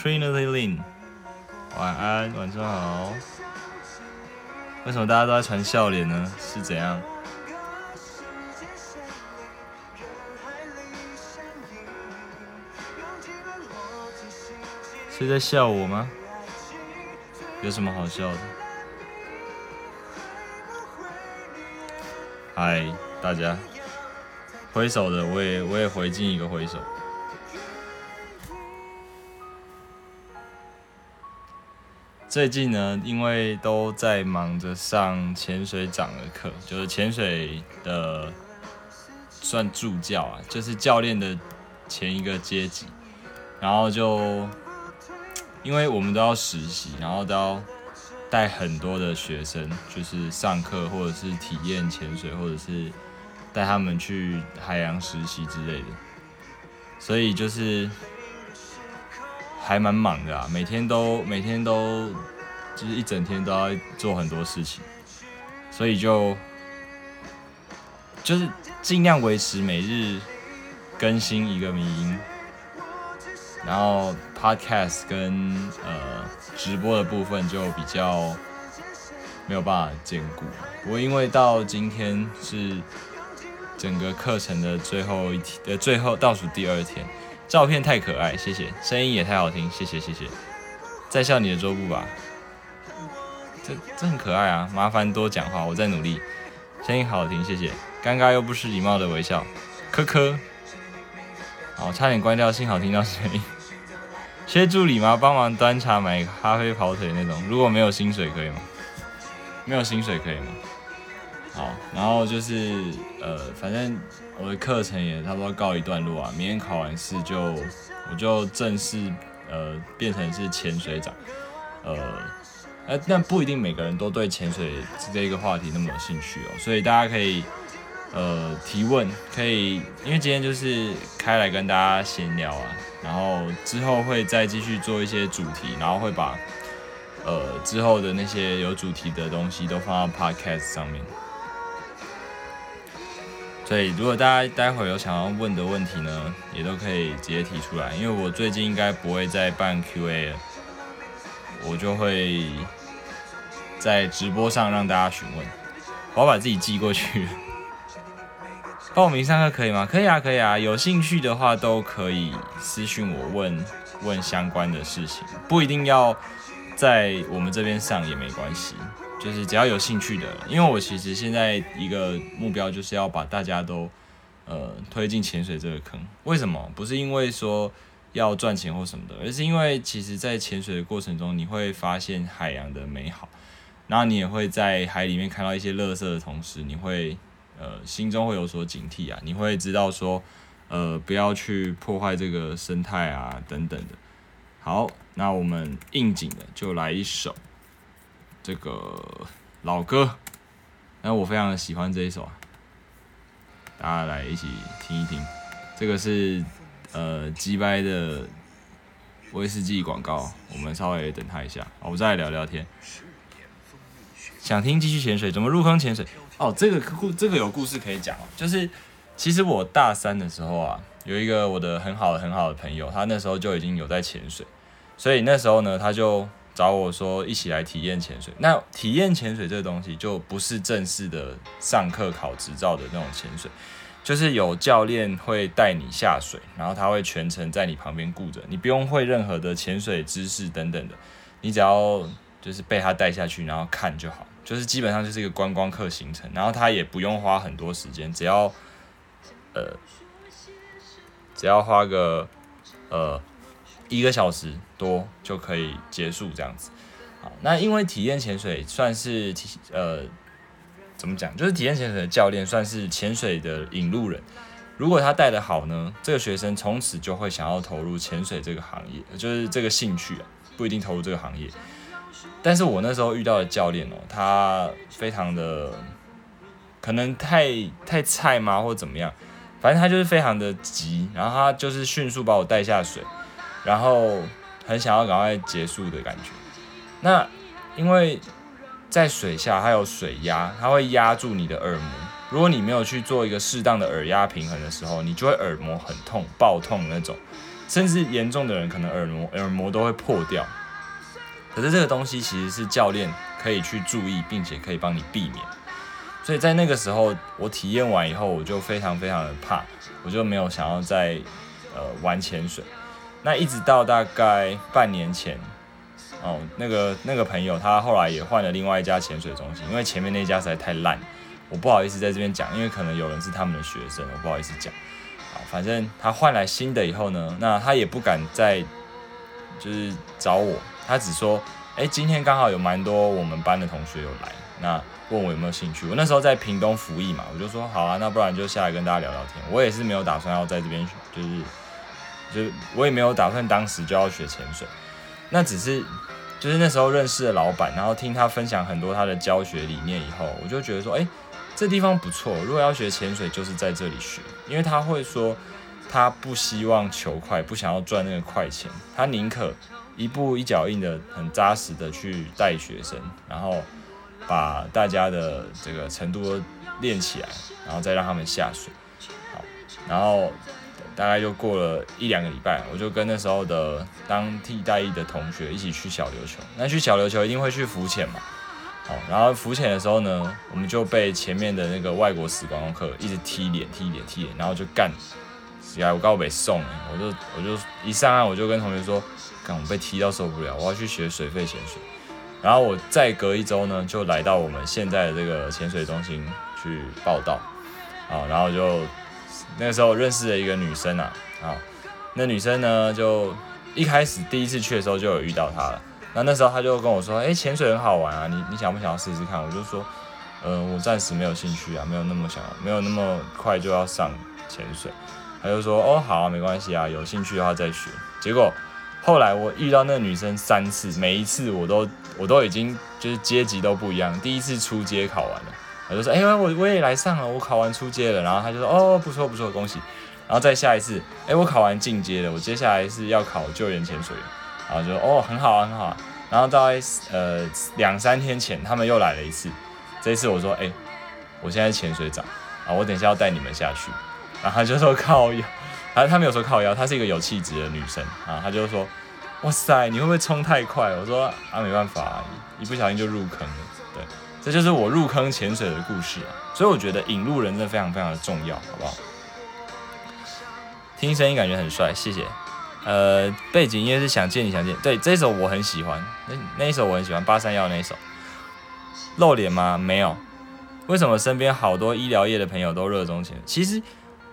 ？Trinity Lin，晚安，晚上好。为什么大家都在传笑脸呢？是怎样？是在笑我吗？有什么好笑的？嗨，大家。挥手的，我也我也回敬一个挥手。最近呢，因为都在忙着上潜水长的课，就是潜水的算助教啊，就是教练的前一个阶级。然后就因为我们都要实习，然后都要带很多的学生，就是上课或者是体验潜水，或者是。带他们去海洋实习之类的，所以就是还蛮忙的啊，每天都每天都就是一整天都要做很多事情，所以就就是尽量维持每日更新一个迷音，然后 podcast 跟呃直播的部分就比较没有办法兼顾，不过因为到今天是。整个课程的最后一天，呃，最后倒数第二天，照片太可爱，谢谢，声音也太好听，谢谢谢谢，在笑你的桌布吧，这这很可爱啊，麻烦多讲话，我在努力，声音好听，谢谢，尴尬又不失礼貌的微笑，科科，好，差点关掉，幸好听到声音，缺助理吗？帮忙端茶、买咖啡、跑腿那种，如果没有薪水可以吗？没有薪水可以吗？好，然后就是呃，反正我的课程也差不多告一段落啊。明天考完试就我就正式呃变成是潜水长，呃，呃，但不一定每个人都对潜水这一个话题那么有兴趣哦。所以大家可以呃提问，可以因为今天就是开来跟大家闲聊啊，然后之后会再继续做一些主题，然后会把呃之后的那些有主题的东西都放到 podcast 上面。所以，如果大家待会有想要问的问题呢，也都可以直接提出来。因为我最近应该不会再办 Q&A 了，我就会在直播上让大家询问。我要把自己寄过去。报名上课可以吗？可以啊，可以啊。有兴趣的话都可以私信我问问相关的事情，不一定要在我们这边上也没关系。就是只要有兴趣的，因为我其实现在一个目标就是要把大家都呃推进潜水这个坑。为什么？不是因为说要赚钱或什么的，而是因为其实在潜水的过程中，你会发现海洋的美好，然后你也会在海里面看到一些垃圾的同时，你会呃心中会有所警惕啊，你会知道说呃不要去破坏这个生态啊等等的。好，那我们应景的就来一首。这个老歌，那我非常喜欢这一首啊，大家来一起听一听。这个是呃鸡掰的威士忌广告，我们稍微等他一下，我们再来聊聊天。想听继续潜水，怎么入坑潜水？哦，这个故这个有故事可以讲哦，就是其实我大三的时候啊，有一个我的很好的很好的朋友，他那时候就已经有在潜水，所以那时候呢，他就。找我说一起来体验潜水，那体验潜水这个东西就不是正式的上课考执照的那种潜水，就是有教练会带你下水，然后他会全程在你旁边顾着，你不用会任何的潜水知识等等的，你只要就是被他带下去，然后看就好，就是基本上就是一个观光课行程，然后他也不用花很多时间，只要呃只要花个呃。一个小时多就可以结束这样子，好，那因为体验潜水算是体呃怎么讲，就是体验潜水的教练算是潜水的引路人，如果他带的好呢，这个学生从此就会想要投入潜水这个行业，就是这个兴趣啊，不一定投入这个行业。但是我那时候遇到的教练哦，他非常的可能太太菜嘛，或者怎么样，反正他就是非常的急，然后他就是迅速把我带下水，然后很想要赶快结束的感觉。那因为在水下它有水压，它会压住你的耳膜。如果你没有去做一个适当的耳压平衡的时候，你就会耳膜很痛、爆痛那种，甚至严重的人可能耳膜耳膜都会破掉。可是这个东西其实是教练可以去注意，并且可以帮你避免。所以在那个时候，我体验完以后，我就非常非常的怕，我就没有想要再呃玩潜水。那一直到大概半年前，哦，那个那个朋友他后来也换了另外一家潜水中心，因为前面那家实在太烂，我不好意思在这边讲，因为可能有人是他们的学生，我不好意思讲。好，反正他换来新的以后呢，那他也不敢再就是找我。他只说，哎，今天刚好有蛮多我们班的同学有来，那问我有没有兴趣。我那时候在屏东服役嘛，我就说好啊，那不然就下来跟大家聊聊天。我也是没有打算要在这边，就是就我也没有打算当时就要学潜水。那只是就是那时候认识的老板，然后听他分享很多他的教学理念以后，我就觉得说，哎，这地方不错。如果要学潜水，就是在这里学，因为他会说他不希望求快，不想要赚那个快钱，他宁可。一步一脚印的，很扎实的去带学生，然后把大家的这个程度练起来，然后再让他们下水。好，然后大概就过了一两个礼拜，我就跟那时候的当替代役的同学一起去小琉球。那去小琉球一定会去浮潜嘛？好，然后浮潜的时候呢，我们就被前面的那个外国死观光客一直踢脸、踢脸、踢脸，然后就干，呀，我告被送，我就我就一上岸我就跟同学说。我被踢到受不了，我要去学水肺潜水。然后我再隔一周呢，就来到我们现在的这个潜水中心去报道。啊，然后就那个时候认识了一个女生啊，啊，那女生呢就一开始第一次去的时候就有遇到她了。那那时候她就跟我说：“哎，潜水很好玩啊，你你想不想要试试看？”我就说：“嗯，我暂时没有兴趣啊，没有那么想，没有那么快就要上潜水。”她就说：“哦，好啊，没关系啊，有兴趣的话再学。”结果。后来我遇到那个女生三次，每一次我都我都已经就是阶级都不一样。第一次出街考完了，我就说：“哎，我我也来上了，我考完出阶了。”然后他就说：“哦，不错不错，恭喜。”然后再下一次，哎，我考完进阶了，我接下来是要考救援潜水员。然后就说：“哦，很好啊，很好。”啊。然后大概呃两三天前，他们又来了一次。这一次我说：“哎，我现在潜水长啊，我等一下要带你们下去。”然后他就说：“靠腰。”他他没有说靠腰，她是一个有气质的女生啊。他就说：“哇塞，你会不会冲太快？”我说：“啊，没办法，一不小心就入坑了。”这就是我入坑潜水的故事啊。所以我觉得引路人真的非常非常的重要，好不好？听声音感觉很帅，谢谢。呃，背景音乐是想见你想见，对，这首我很喜欢，那那一首我很喜欢，八三幺那一首。露脸吗？没有。为什么身边好多医疗业的朋友都热衷潜？其实。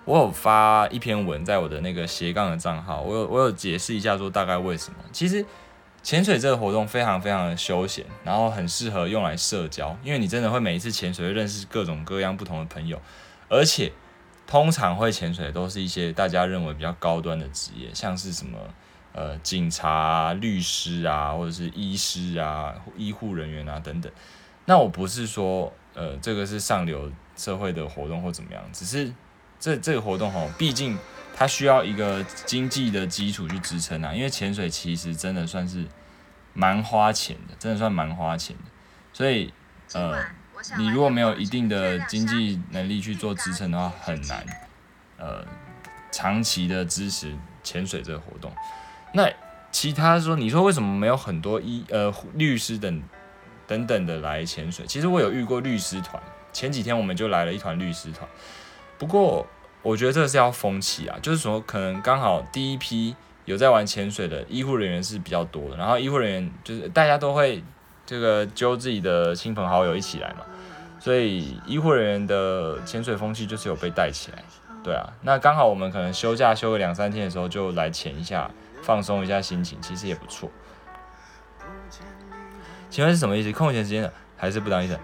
我有发一篇文在我的那个斜杠的账号，我有我有解释一下说大概为什么。其实潜水这个活动非常非常的休闲，然后很适合用来社交，因为你真的会每一次潜水会认识各种各样不同的朋友，而且通常会潜水都是一些大家认为比较高端的职业，像是什么呃警察、律师啊，或者是医师啊、医护人员啊等等。那我不是说呃这个是上流社会的活动或怎么样，只是。这这个活动哈，毕竟它需要一个经济的基础去支撑啊。因为潜水其实真的算是蛮花钱的，真的算蛮花钱的。所以呃，你如果没有一定的经济能力去做支撑的话，很难呃长期的支持潜水这个活动。那其他说，你说为什么没有很多医呃律师等等等的来潜水？其实我有遇过律师团，前几天我们就来了一团律师团，不过。我觉得这是要风气啊，就是说可能刚好第一批有在玩潜水的医护人员是比较多的，然后医护人员就是大家都会这个揪自己的亲朋好友一起来嘛，所以医护人员的潜水风气就是有被带起来，对啊，那刚好我们可能休假休个两三天的时候就来潜一下，放松一下心情，其实也不错。请问是什么意思？空闲时间还是不当医生？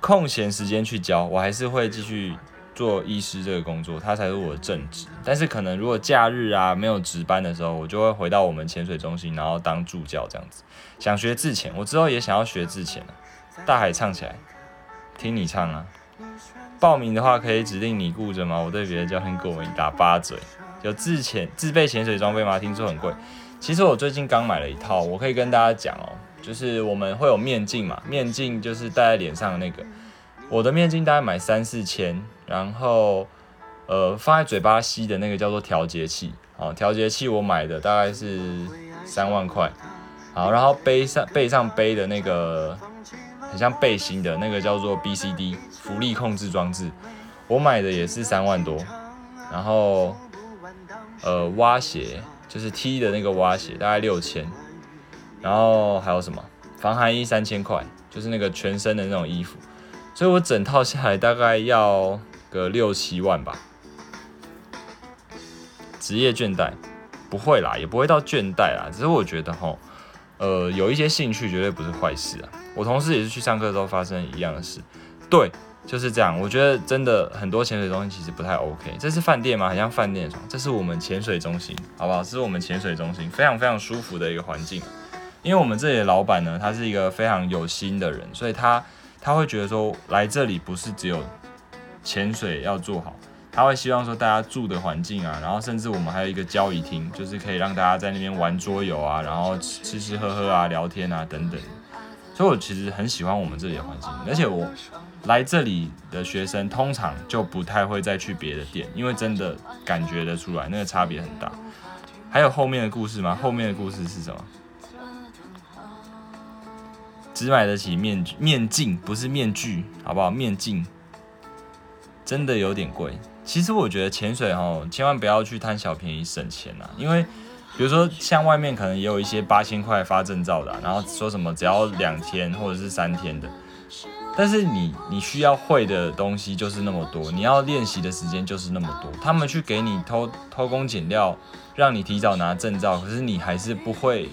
空闲时间去教，我还是会继续。做医师这个工作，它才是我的正职。但是可能如果假日啊没有值班的时候，我就会回到我们潜水中心，然后当助教这样子。想学自潜，我之后也想要学自潜大海唱起来，听你唱啊！报名的话可以指定你顾着吗？我对别的教练过敏，打八嘴。有自潜自备潜水装备吗？听说很贵。其实我最近刚买了一套，我可以跟大家讲哦，就是我们会有面镜嘛，面镜就是戴在脸上的那个。我的面镜大概买三四千，然后呃放在嘴巴吸的那个叫做调节器，好，调节器我买的大概是三万块，好，然后背上背上背的那个很像背心的那个叫做 BCD 浮力控制装置，我买的也是三万多，然后呃蛙鞋就是踢的那个蛙鞋大概六千，然后还有什么？防寒衣三千块，就是那个全身的那种衣服。所以我整套下来大概要个六七万吧。职业倦怠不会啦，也不会到倦怠啦，只是我觉得吼，呃，有一些兴趣绝对不是坏事啊。我同事也是去上课的时候发生一样的事，对，就是这样。我觉得真的很多潜水中心其实不太 OK。这是饭店吗？很像饭店床。这是我们潜水中心，好不好？这是我们潜水中心，非常非常舒服的一个环境。因为我们这里的老板呢，他是一个非常有心的人，所以他。他会觉得说来这里不是只有潜水要做好，他会希望说大家住的环境啊，然后甚至我们还有一个交易厅，就是可以让大家在那边玩桌游啊，然后吃吃喝喝啊，聊天啊等等。所以我其实很喜欢我们这里的环境，而且我来这里的学生通常就不太会再去别的店，因为真的感觉得出来那个差别很大。还有后面的故事吗？后面的故事是什么？只买得起面具面镜，不是面具，好不好？面镜真的有点贵。其实我觉得潜水哦，千万不要去贪小便宜省钱啊。因为比如说像外面可能也有一些八千块发证照的，然后说什么只要两天或者是三天的，但是你你需要会的东西就是那么多，你要练习的时间就是那么多。他们去给你偷偷工减料，让你提早拿证照，可是你还是不会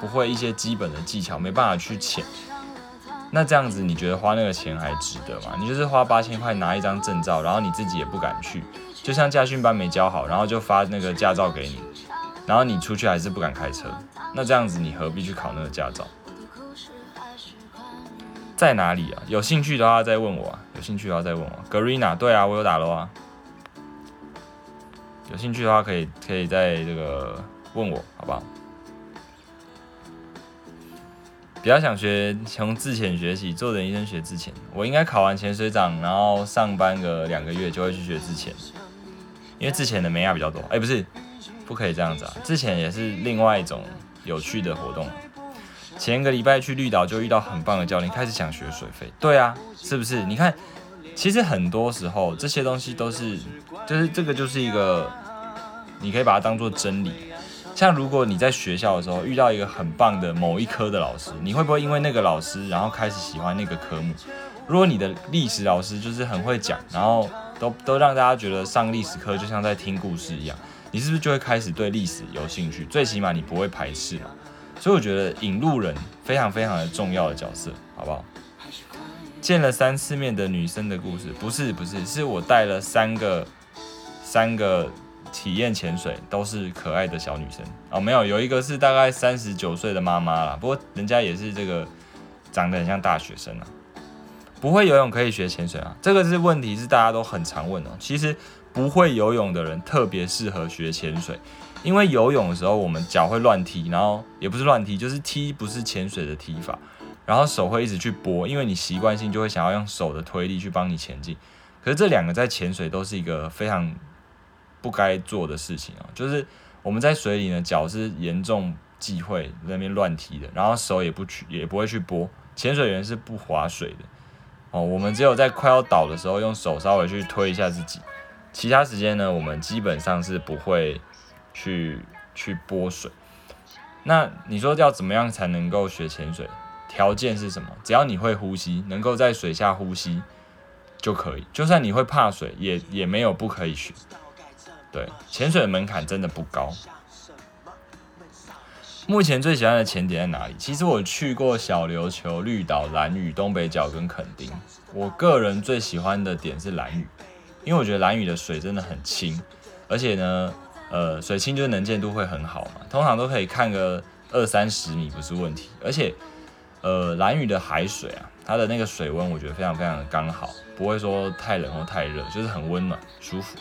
不会一些基本的技巧，没办法去潜。那这样子，你觉得花那个钱还值得吗？你就是花八千块拿一张证照，然后你自己也不敢去，就像驾训班没教好，然后就发那个驾照给你，然后你出去还是不敢开车。那这样子，你何必去考那个驾照？在哪里啊？有兴趣的话再问我啊。有兴趣的话再问我。Garena，对啊，我有打咯啊。有兴趣的话可以可以在这个问我，好不好？比较想学从自潜学习，做人医生学自潜。我应该考完潜水长，然后上班个两个月就会去学自潜，因为自潜的美亚比较多。哎，不是，不可以这样子啊！自潜也是另外一种有趣的活动。前个礼拜去绿岛就遇到很棒的教练，开始想学水费。对啊，是不是？你看，其实很多时候这些东西都是，就是这个就是一个，你可以把它当做真理。像如果你在学校的时候遇到一个很棒的某一科的老师，你会不会因为那个老师，然后开始喜欢那个科目？如果你的历史老师就是很会讲，然后都都让大家觉得上历史课就像在听故事一样，你是不是就会开始对历史有兴趣？最起码你不会排斥嘛。所以我觉得引路人非常非常的重要的角色，好不好？见了三次面的女生的故事，不是不是，是我带了三个三个。体验潜水都是可爱的小女生哦，没有有一个是大概三十九岁的妈妈啦，不过人家也是这个长得很像大学生啊。不会游泳可以学潜水啊？这个是问题，是大家都很常问哦。其实不会游泳的人特别适合学潜水，因为游泳的时候我们脚会乱踢，然后也不是乱踢，就是踢不是潜水的踢法，然后手会一直去拨，因为你习惯性就会想要用手的推力去帮你前进。可是这两个在潜水都是一个非常。不该做的事情啊，就是我们在水里呢，脚是严重忌讳那边乱踢的，然后手也不去，也不会去拨。潜水员是不划水的哦，我们只有在快要倒的时候，用手稍微去推一下自己，其他时间呢，我们基本上是不会去去拨水。那你说要怎么样才能够学潜水？条件是什么？只要你会呼吸，能够在水下呼吸就可以。就算你会怕水，也也没有不可以学。对，潜水的门槛真的不高。目前最喜欢的潜点在哪里？其实我去过小琉球、绿岛、蓝屿、东北角跟垦丁。我个人最喜欢的点是蓝屿，因为我觉得蓝屿的水真的很清，而且呢，呃，水清就是能见度会很好嘛，通常都可以看个二三十米不是问题。而且，呃，蓝屿的海水啊，它的那个水温我觉得非常非常的刚好，不会说太冷或太热，就是很温暖舒服。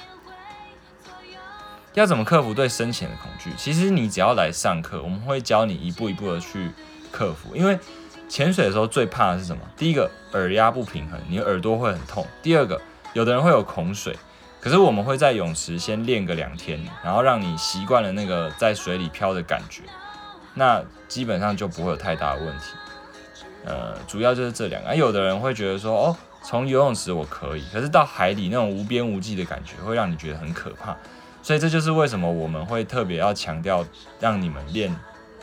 要怎么克服对深浅的恐惧？其实你只要来上课，我们会教你一步一步的去克服。因为潜水的时候最怕的是什么？第一个耳压不平衡，你耳朵会很痛；第二个，有的人会有恐水。可是我们会在泳池先练个两天，然后让你习惯了那个在水里漂的感觉，那基本上就不会有太大的问题。呃，主要就是这两个。有的人会觉得说，哦，从游泳池我可以，可是到海里那种无边无际的感觉，会让你觉得很可怕。所以这就是为什么我们会特别要强调让你们练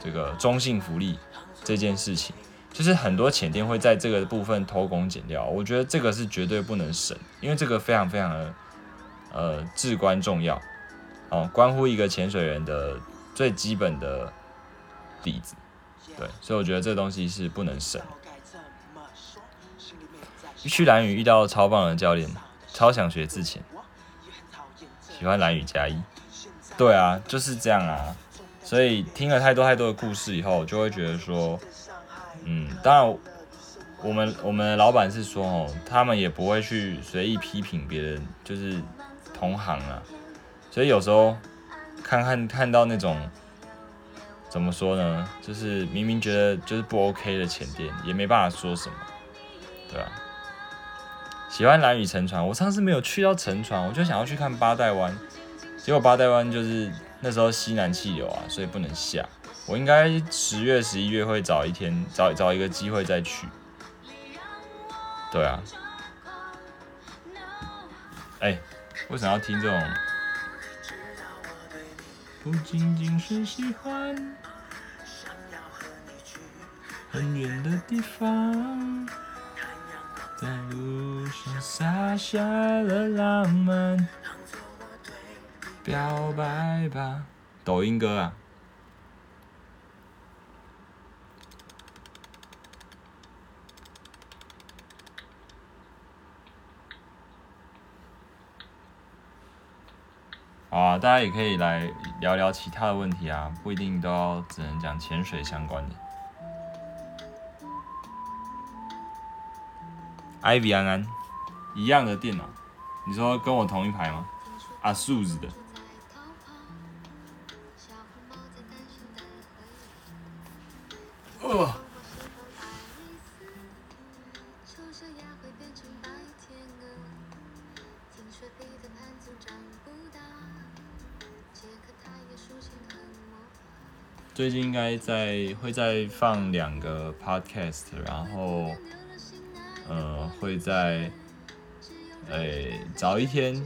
这个中性浮力这件事情，就是很多潜店会在这个部分偷工减料，我觉得这个是绝对不能省，因为这个非常非常的呃至关重要哦，关乎一个潜水员的最基本的底子，对，所以我觉得这东西是不能省。去蓝屿遇到超棒的教练，超想学自潜。喜欢蓝雨加一，对啊，就是这样啊。所以听了太多太多的故事以后，就会觉得说，嗯，当然，我们我们老板是说哦，他们也不会去随意批评别人，就是同行啊。所以有时候看看看到那种怎么说呢，就是明明觉得就是不 OK 的前店，也没办法说什么，对吧？喜欢蓝雨沉船，我上次没有去到沉船，我就想要去看八代湾，结果八代湾就是那时候西南气流啊，所以不能下。我应该十月、十一月会找一天，找找一个机会再去。对啊，哎，为什么要听这种？不仅仅是喜欢，很远的地方。在路上洒下了浪漫，表白吧，抖音歌啊！啊，大家也可以来聊聊其他的问题啊，不一定都要只能讲潜水相关的。Ivy 安安，一样的电脑，你说跟我同一排吗？啊，数字的。哦。最近应该在会再放两个 podcast，然后。呃，会在诶早一天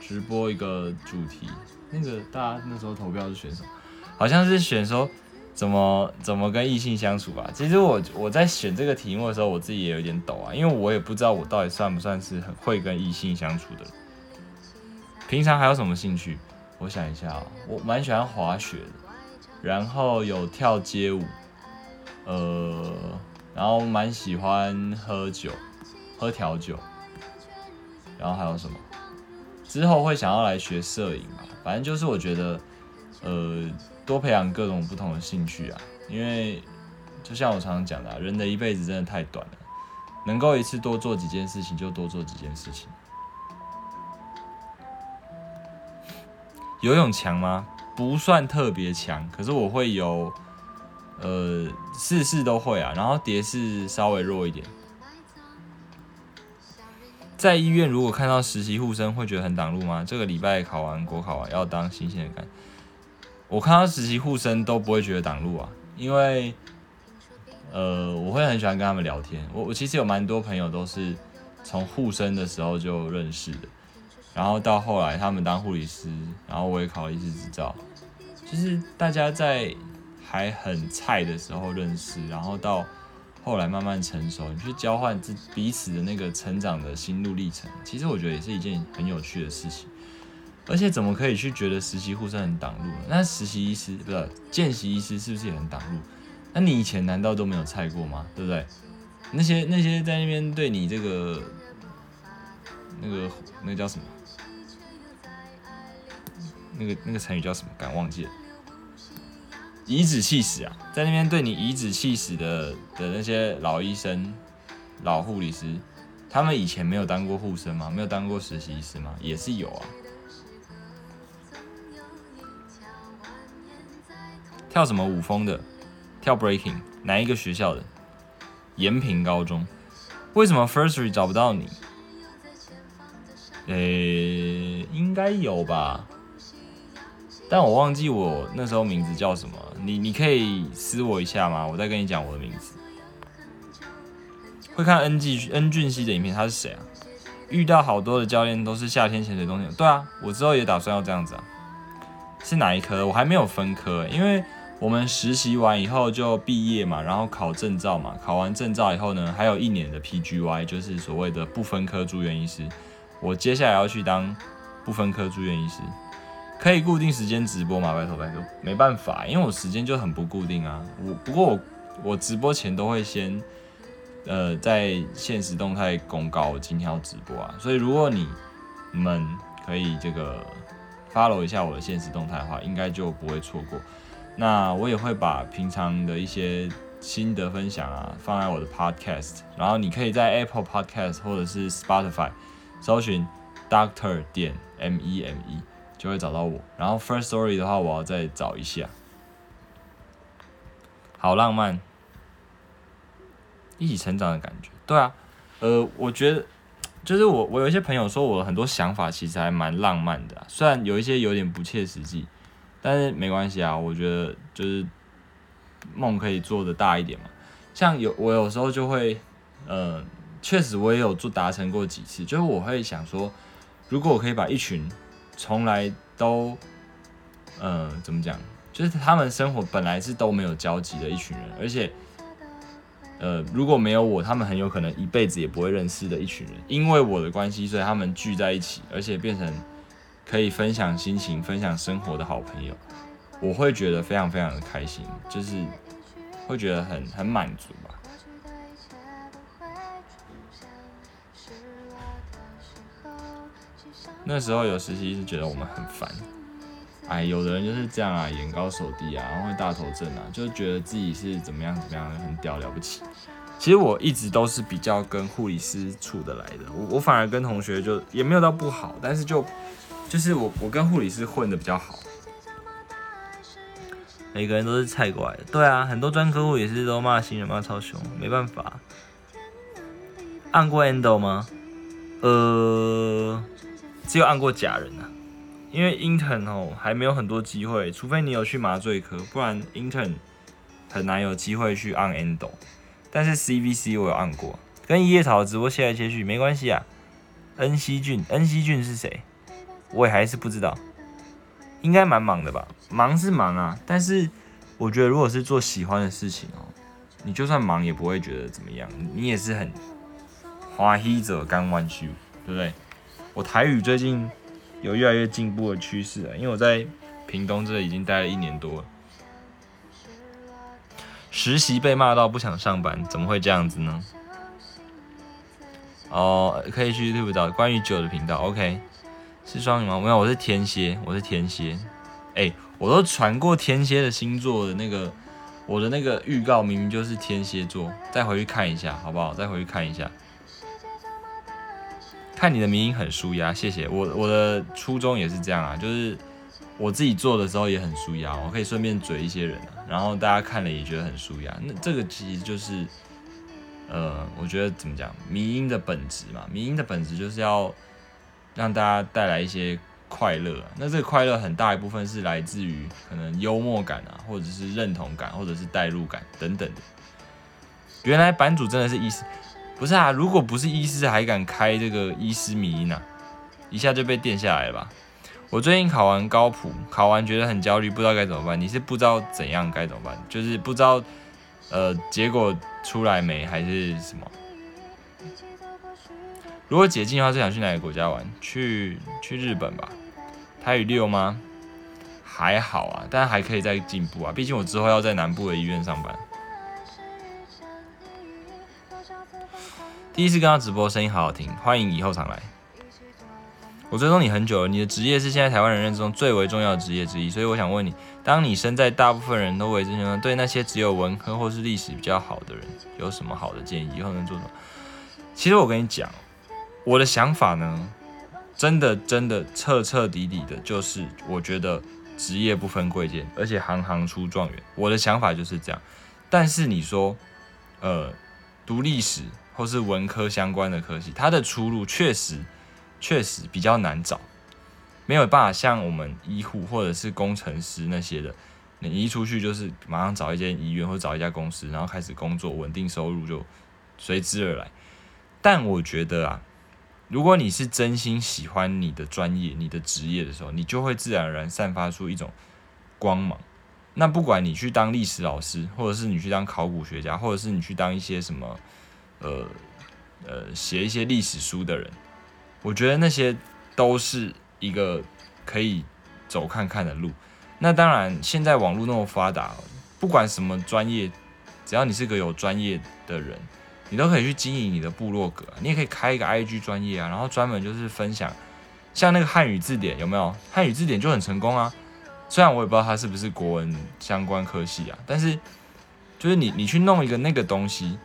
直播一个主题，那个大家那时候投票是选什么？好像是选说怎么怎么跟异性相处吧。其实我我在选这个题目的时候，我自己也有点抖啊，因为我也不知道我到底算不算是很会跟异性相处的。平常还有什么兴趣？我想一下啊，我蛮喜欢滑雪的，然后有跳街舞，呃。然后蛮喜欢喝酒，喝调酒。然后还有什么？之后会想要来学摄影吧。反正就是我觉得，呃，多培养各种不同的兴趣啊。因为就像我常常讲的，人的一辈子真的太短了，能够一次多做几件事情就多做几件事情。游泳强吗？不算特别强，可是我会游。呃，事事都会啊，然后蝶式稍微弱一点。在医院如果看到实习护生，会觉得很挡路吗？这个礼拜考完国考完要当新鲜的干，我看到实习护生都不会觉得挡路啊，因为呃，我会很喜欢跟他们聊天。我我其实有蛮多朋友都是从护生的时候就认识的，然后到后来他们当护理师，然后我也考了一次执照，就是大家在。还很菜的时候认识，然后到后来慢慢成熟，你去交换自彼此的那个成长的心路历程，其实我觉得也是一件很有趣的事情。而且怎么可以去觉得实习护士很挡路？那实习医师不是见习医师是不是也很挡路？那你以前难道都没有菜过吗？对不对？那些那些在那边对你这个那个那个叫什么？那个那个成语叫什么？敢忘记了？颐指气使啊，在那边对你颐指气使的的那些老医生、老护理师，他们以前没有当过护生吗？没有当过实习医师吗？也是有啊。跳什么舞风的？跳 breaking？哪一个学校的？延平高中。为什么 firstry 找不到你？呃，应该有吧。但我忘记我那时候名字叫什么，你你可以私我一下吗？我再跟你讲我的名字。会看 N G N 俊熙的影片，他是谁啊？遇到好多的教练都是夏天潜水冬天，对啊，我之后也打算要这样子啊。是哪一科？我还没有分科，因为我们实习完以后就毕业嘛，然后考证照嘛，考完证照以后呢，还有一年的 P G Y，就是所谓的不分科住院医师。我接下来要去当不分科住院医师。可以固定时间直播吗？拜托拜托，没办法，因为我时间就很不固定啊。我不过我我直播前都会先呃在现实动态公告我今天要直播啊，所以如果你们可以这个 follow 一下我的现实动态的话，应该就不会错过。那我也会把平常的一些心得分享啊放在我的 podcast，然后你可以在 Apple Podcast 或者是 Spotify 搜寻 Doctor 点 M E M E。就会找到我，然后 first story 的话，我要再找一下。好浪漫，一起成长的感觉。对啊，呃，我觉得就是我，我有一些朋友说我很多想法其实还蛮浪漫的，虽然有一些有点不切实际，但是没关系啊。我觉得就是梦可以做的大一点嘛。像有我有时候就会，呃，确实我也有做达成过几次，就是我会想说，如果我可以把一群从来都，呃，怎么讲？就是他们生活本来是都没有交集的一群人，而且，呃，如果没有我，他们很有可能一辈子也不会认识的一群人。因为我的关系，所以他们聚在一起，而且变成可以分享心情、分享生活的好朋友。我会觉得非常非常的开心，就是会觉得很很满足吧。那时候有实习是觉得我们很烦，哎，有的人就是这样啊，眼高手低啊，然后会大头症啊，就觉得自己是怎么样怎么样很屌了不起。其实我一直都是比较跟护理师处得来的，我我反而跟同学就也没有到不好，但是就就是我我跟护理师混的比较好。每个人都是菜过来的，对啊，很多专科护理师都骂新人骂超凶，没办法。按过 endo 吗？呃。只有按过假人啊，因为 intern 哦还没有很多机会，除非你有去麻醉科，不然 intern 很难有机会去按 endo。但是 CVC 我有按过，跟一叶草直播切来切去没关系啊。恩熙俊，恩熙俊是谁？我也还是不知道，应该蛮忙的吧？忙是忙啊，但是我觉得如果是做喜欢的事情哦，你就算忙也不会觉得怎么样，你也是很花喜者甘弯曲，对不对？我台语最近有越来越进步的趋势啊，因为我在屏东这已经待了一年多了。实习被骂到不想上班，怎么会这样子呢？哦，可以去 YouTube 找关于酒的频道。OK，是双鱼吗？没有，我是天蝎，我是天蝎。哎，我都传过天蝎的星座的那个，我的那个预告明明就是天蝎座，再回去看一下好不好？再回去看一下。看你的迷音很舒压，谢谢我。我的初衷也是这样啊，就是我自己做的时候也很舒压，我可以顺便嘴一些人啊，然后大家看了也觉得很舒压。那这个其实就是，呃，我觉得怎么讲，民音的本质嘛，民音的本质就是要让大家带来一些快乐。那这个快乐很大一部分是来自于可能幽默感啊，或者是认同感，或者是代入感等等的。原来版主真的是意思。不是啊，如果不是医师，还敢开这个医师迷呢？一下就被垫下来了吧？我最近考完高普，考完觉得很焦虑，不知道该怎么办。你是不知道怎样该怎么办，就是不知道呃结果出来没，还是什么？如果解禁的话，最想去哪个国家玩？去去日本吧。台语六吗？还好啊，但还可以再进步啊。毕竟我之后要在南部的医院上班。第一次跟他直播，声音好好听，欢迎以后常来。我追踪你很久了，你的职业是现在台湾人认知中最为重要的职业之一，所以我想问你，当你身在大部分人都为之中，对那些只有文科或是历史比较好的人，有什么好的建议？以后能做什么？其实我跟你讲，我的想法呢，真的真的彻彻底底的，就是我觉得职业不分贵贱，而且行行出状元。我的想法就是这样。但是你说，呃，读历史或是文科相关的科系，它的出路确实。确实比较难找，没有办法像我们医护或者是工程师那些的，你一出去就是马上找一间医院或找一家公司，然后开始工作，稳定收入就随之而来。但我觉得啊，如果你是真心喜欢你的专业、你的职业的时候，你就会自然而然散发出一种光芒。那不管你去当历史老师，或者是你去当考古学家，或者是你去当一些什么，呃呃，写一些历史书的人。我觉得那些都是一个可以走看看的路。那当然，现在网络那么发达，不管什么专业，只要你是个有专业的人，你都可以去经营你的部落格。你也可以开一个 IG 专业啊，然后专门就是分享，像那个汉语字典有没有？汉语字典就很成功啊。虽然我也不知道它是不是国文相关科系啊，但是就是你你去弄一个那个东西，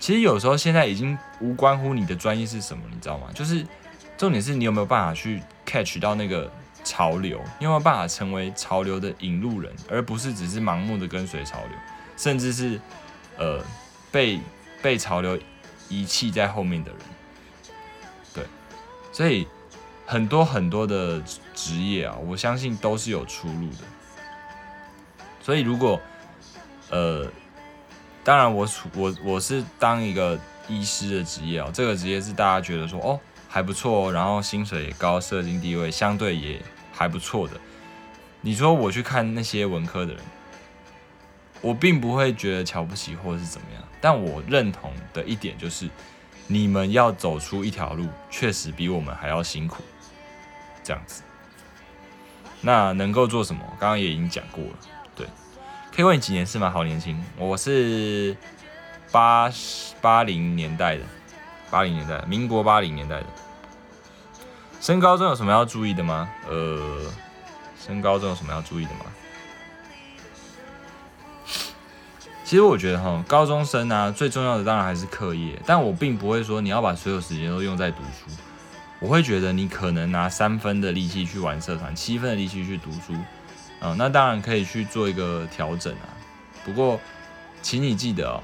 其实有时候现在已经无关乎你的专业是什么，你知道吗？就是。重点是你有没有办法去 catch 到那个潮流？你有没有办法成为潮流的引路人，而不是只是盲目的跟随潮流，甚至是呃被被潮流遗弃在后面的人？对，所以很多很多的职业啊，我相信都是有出路的。所以如果呃，当然我我我是当一个医师的职业啊，这个职业是大家觉得说哦。还不错，然后薪水也高，社经地位相对也还不错的。你说我去看那些文科的人，我并不会觉得瞧不起或者是怎么样，但我认同的一点就是，你们要走出一条路，确实比我们还要辛苦。这样子，那能够做什么？刚刚也已经讲过了。可以问你几年是吗？好年轻，我是八八零年代的。八零年代，民国八零年代的，升高中有什么要注意的吗？呃，升高中有什么要注意的吗？其实我觉得哈，高中生啊，最重要的当然还是课业，但我并不会说你要把所有时间都用在读书。我会觉得你可能拿三分的力气去玩社团，七分的力气去读书，那当然可以去做一个调整啊。不过，请你记得哦。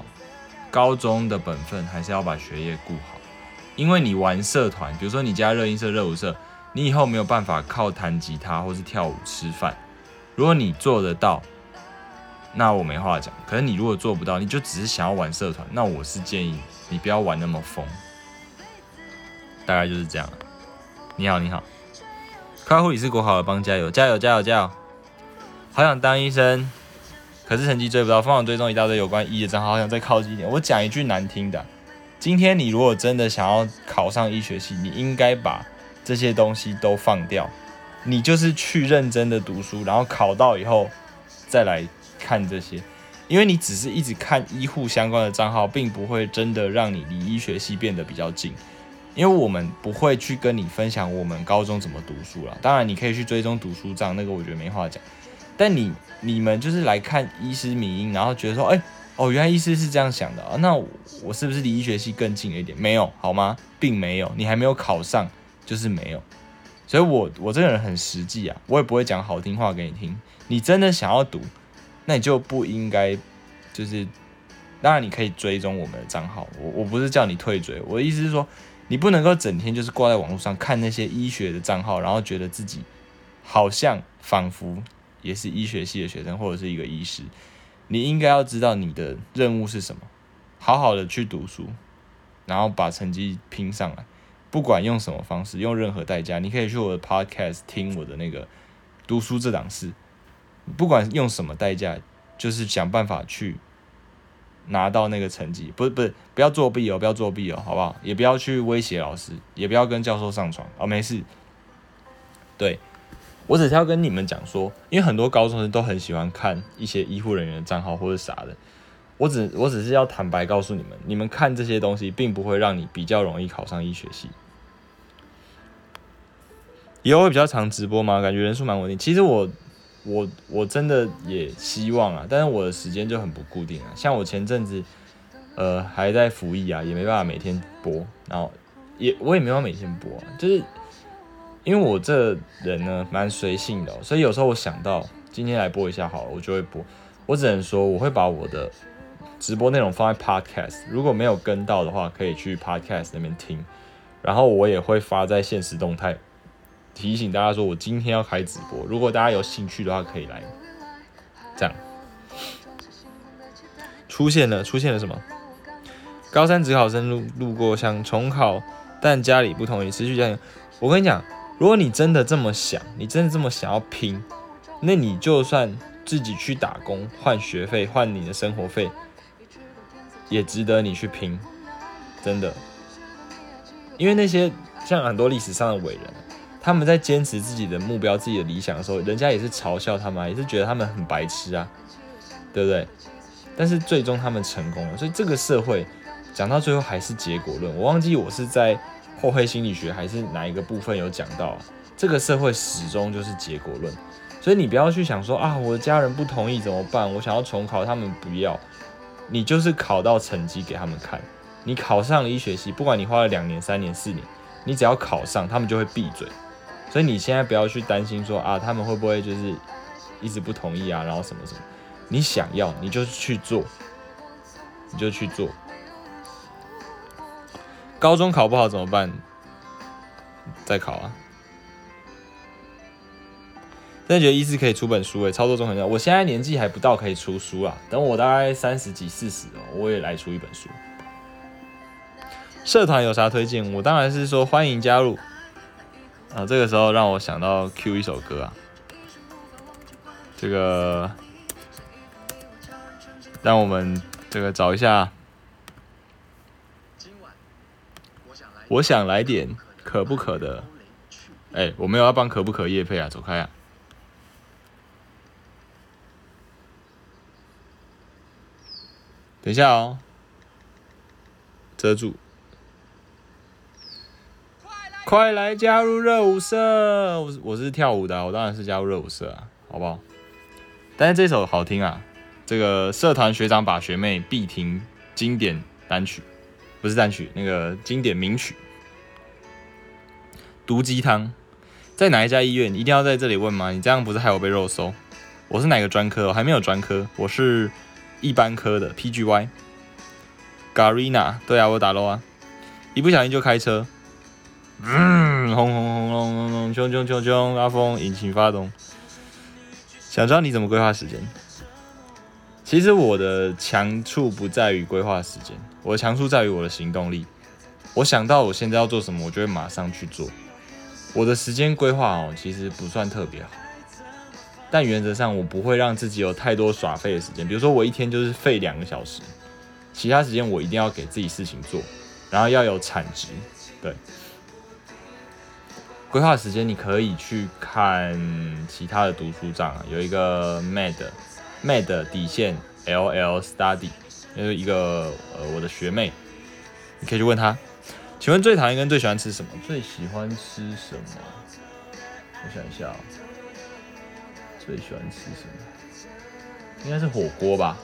高中的本分还是要把学业顾好，因为你玩社团，比如说你加热音社、热舞社，你以后没有办法靠弹吉他或是跳舞吃饭。如果你做得到，那我没话讲。可是你如果做不到，你就只是想要玩社团，那我是建议你不要玩那么疯。大概就是这样。你好，你好，快护理是国好的，帮加油，加油，加油，加油！好想当医生。可是成绩追不到，疯狂追踪一大堆有关医的账号，好想再靠近一点。我讲一句难听的，今天你如果真的想要考上医学系，你应该把这些东西都放掉，你就是去认真的读书，然后考到以后再来看这些，因为你只是一直看医护相关的账号，并不会真的让你离医学系变得比较近，因为我们不会去跟你分享我们高中怎么读书了。当然你可以去追踪读书账，那个我觉得没话讲。但你你们就是来看医师名音，然后觉得说，哎，哦，原来医师是这样想的啊，那我是不是离医学系更近了一点？没有，好吗？并没有，你还没有考上，就是没有。所以，我我这个人很实际啊，我也不会讲好听话给你听。你真的想要读，那你就不应该，就是，当然你可以追踪我们的账号，我我不是叫你退追，我的意思是说，你不能够整天就是挂在网络上看那些医学的账号，然后觉得自己好像仿佛。也是医学系的学生，或者是一个医师，你应该要知道你的任务是什么，好好的去读书，然后把成绩拼上来，不管用什么方式，用任何代价，你可以去我的 podcast 听我的那个读书这档事，不管用什么代价，就是想办法去拿到那个成绩，不是不是，不要作弊哦，不要作弊哦，好不好？也不要去威胁老师，也不要跟教授上床。哦，没事，对。我只是要跟你们讲说，因为很多高中生都很喜欢看一些医护人员的账号或者啥的，我只我只是要坦白告诉你们，你们看这些东西并不会让你比较容易考上医学系。以后会比较常直播吗？感觉人数蛮稳定。其实我我我真的也希望啊，但是我的时间就很不固定啊。像我前阵子呃还在服役啊，也没办法每天播，然后也我也没办法每天播，就是因为我这人呢蛮随性的，所以有时候我想到今天来播一下好了，我就会播。我只能说我会把我的直播内容放在 Podcast，如果没有跟到的话，可以去 Podcast 那边听。然后我也会发在现实动态。提醒大家说，我今天要开直播，如果大家有兴趣的话，可以来。这样，出现了，出现了什么？高三职考生路路过，想重考，但家里不同意，持续加油。我跟你讲，如果你真的这么想，你真的这么想要拼，那你就算自己去打工换学费，换你的生活费，也值得你去拼，真的。因为那些像很多历史上的伟人。他们在坚持自己的目标、自己的理想的时候，人家也是嘲笑他们，也是觉得他们很白痴啊，对不对？但是最终他们成功了，所以这个社会讲到最后还是结果论。我忘记我是在后黑心理学还是哪一个部分有讲到，这个社会始终就是结果论。所以你不要去想说啊，我的家人不同意怎么办？我想要重考，他们不要。你就是考到成绩给他们看，你考上了医学系，不管你花了两年、三年、四年，你只要考上，他们就会闭嘴。所以你现在不要去担心说啊，他们会不会就是一直不同意啊，然后什么什么？你想要你就去做，你就去做。高中考不好怎么办？再考啊！真的觉得医师可以出本书诶，操作中很重要。我现在年纪还不到可以出书啊，等我大概三十几、四十哦，我也来出一本书。社团有啥推荐？我当然是说欢迎加入。啊，这个时候让我想到 Q 一首歌啊，这个让我们这个找一下，我想来点可不可的，哎，我没有要帮可不可叶配啊，走开啊，等一下哦，遮住。快来加入热舞社！我我是跳舞的，我当然是加入热舞社啊，好不好？但是这首好听啊，这个社团学长把学妹必听经典单曲，不是单曲，那个经典名曲。毒鸡汤在哪一家医院？一定要在这里问吗？你这样不是害我被肉搜？我是哪个专科？我还没有专科，我是一般科的 PGY。Garina，对啊，我打漏啊，一不小心就开车。嗯，轰轰轰隆隆隆，冲冲冲冲，拉风，引擎发动。想知道你怎么规划时间？其实我的强处不在于规划时间，我的强处在于我的行动力。我想到我现在要做什么，我就会马上去做。我的时间规划哦，其实不算特别好，但原则上我不会让自己有太多耍废的时间。比如说我一天就是废两个小时，其他时间我一定要给自己事情做，然后要有产值，对。规划时间，你可以去看其他的读书账啊，有一个 Mad Mad 底线 LL Study，就是一个呃我的学妹，你可以去问他，请问最讨厌跟最喜欢吃什么？最喜欢吃什么？我想一下，最喜欢吃什么？应该是火锅吧。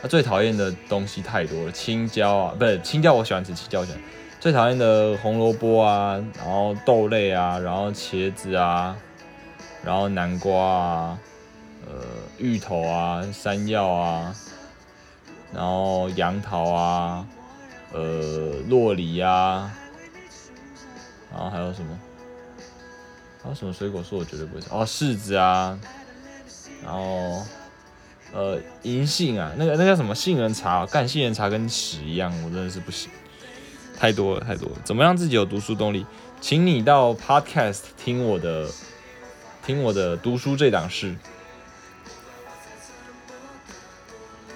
他最讨厌的东西太多了，青椒啊，不是青椒，我喜欢吃青椒，喜欢。最讨厌的红萝卜啊，然后豆类啊，然后茄子啊，然后南瓜啊，呃，芋头啊，山药啊，然后杨桃啊，呃，洛梨啊，然后还有什么？还有什么水果是我绝对不会吃？哦，柿子啊，然后呃，银杏啊，那个那叫什么杏仁茶？干杏仁茶跟屎一样，我真的是不行。太多了，太多了。怎么让自己有读书动力？请你到 Podcast 听我的，听我的读书这档事。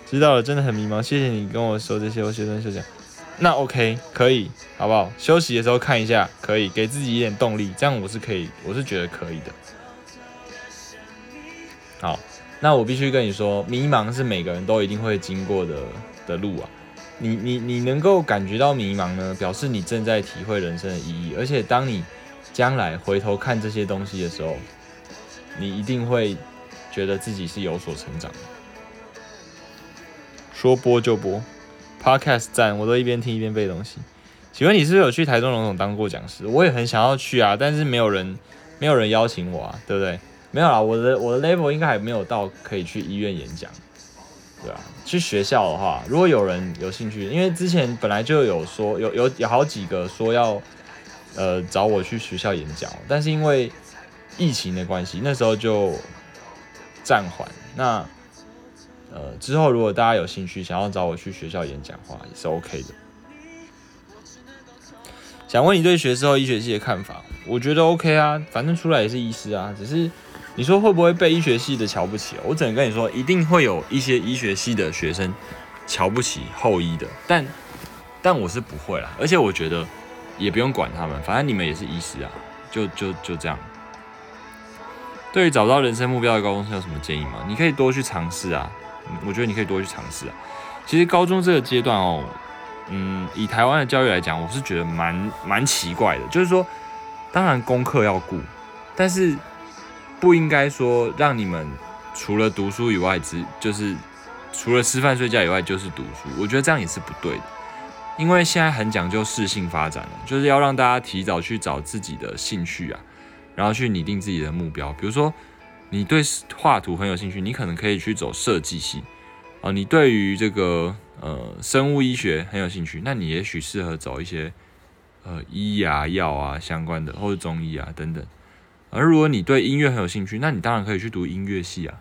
知道了，真的很迷茫。谢谢你跟我说这些，我学生休息。那 OK，可以，好不好？休息的时候看一下，可以给自己一点动力，这样我是可以，我是觉得可以的。好，那我必须跟你说，迷茫是每个人都一定会经过的的路啊。你你你能够感觉到迷茫呢，表示你正在体会人生的意义。而且当你将来回头看这些东西的时候，你一定会觉得自己是有所成长的。说播就播，Podcast 站，我都一边听一边背东西。请问你是不是有去台中龙总当过讲师？我也很想要去啊，但是没有人，没有人邀请我啊，对不对？没有啦，我的我的 level 应该还没有到可以去医院演讲，对啊，去学校的话，如果有人有兴趣，因为之前本来就有说有有有好几个说要呃找我去学校演讲，但是因为疫情的关系，那时候就暂缓。那呃之后如果大家有兴趣想要找我去学校演讲的话，也是 OK 的。想问你对学之后医学系的看法？我觉得 OK 啊，反正出来也是医师啊。只是你说会不会被医学系的瞧不起？我只能跟你说，一定会有一些医学系的学生瞧不起后医的。但但我是不会啦，而且我觉得也不用管他们，反正你们也是医师啊，就就就这样。对于找到人生目标的高中生有什么建议吗？你可以多去尝试啊，我觉得你可以多去尝试啊。其实高中这个阶段哦。嗯，以台湾的教育来讲，我是觉得蛮蛮奇怪的。就是说，当然功课要顾，但是不应该说让你们除了读书以外，只就是除了吃饭睡觉以外就是读书。我觉得这样也是不对的，因为现在很讲究适性发展了，就是要让大家提早去找自己的兴趣啊，然后去拟定自己的目标。比如说，你对画图很有兴趣，你可能可以去走设计系啊。你对于这个。呃，生物医学很有兴趣，那你也许适合走一些呃医啊、药啊相关的，或者中医啊等等。而如果你对音乐很有兴趣，那你当然可以去读音乐系啊。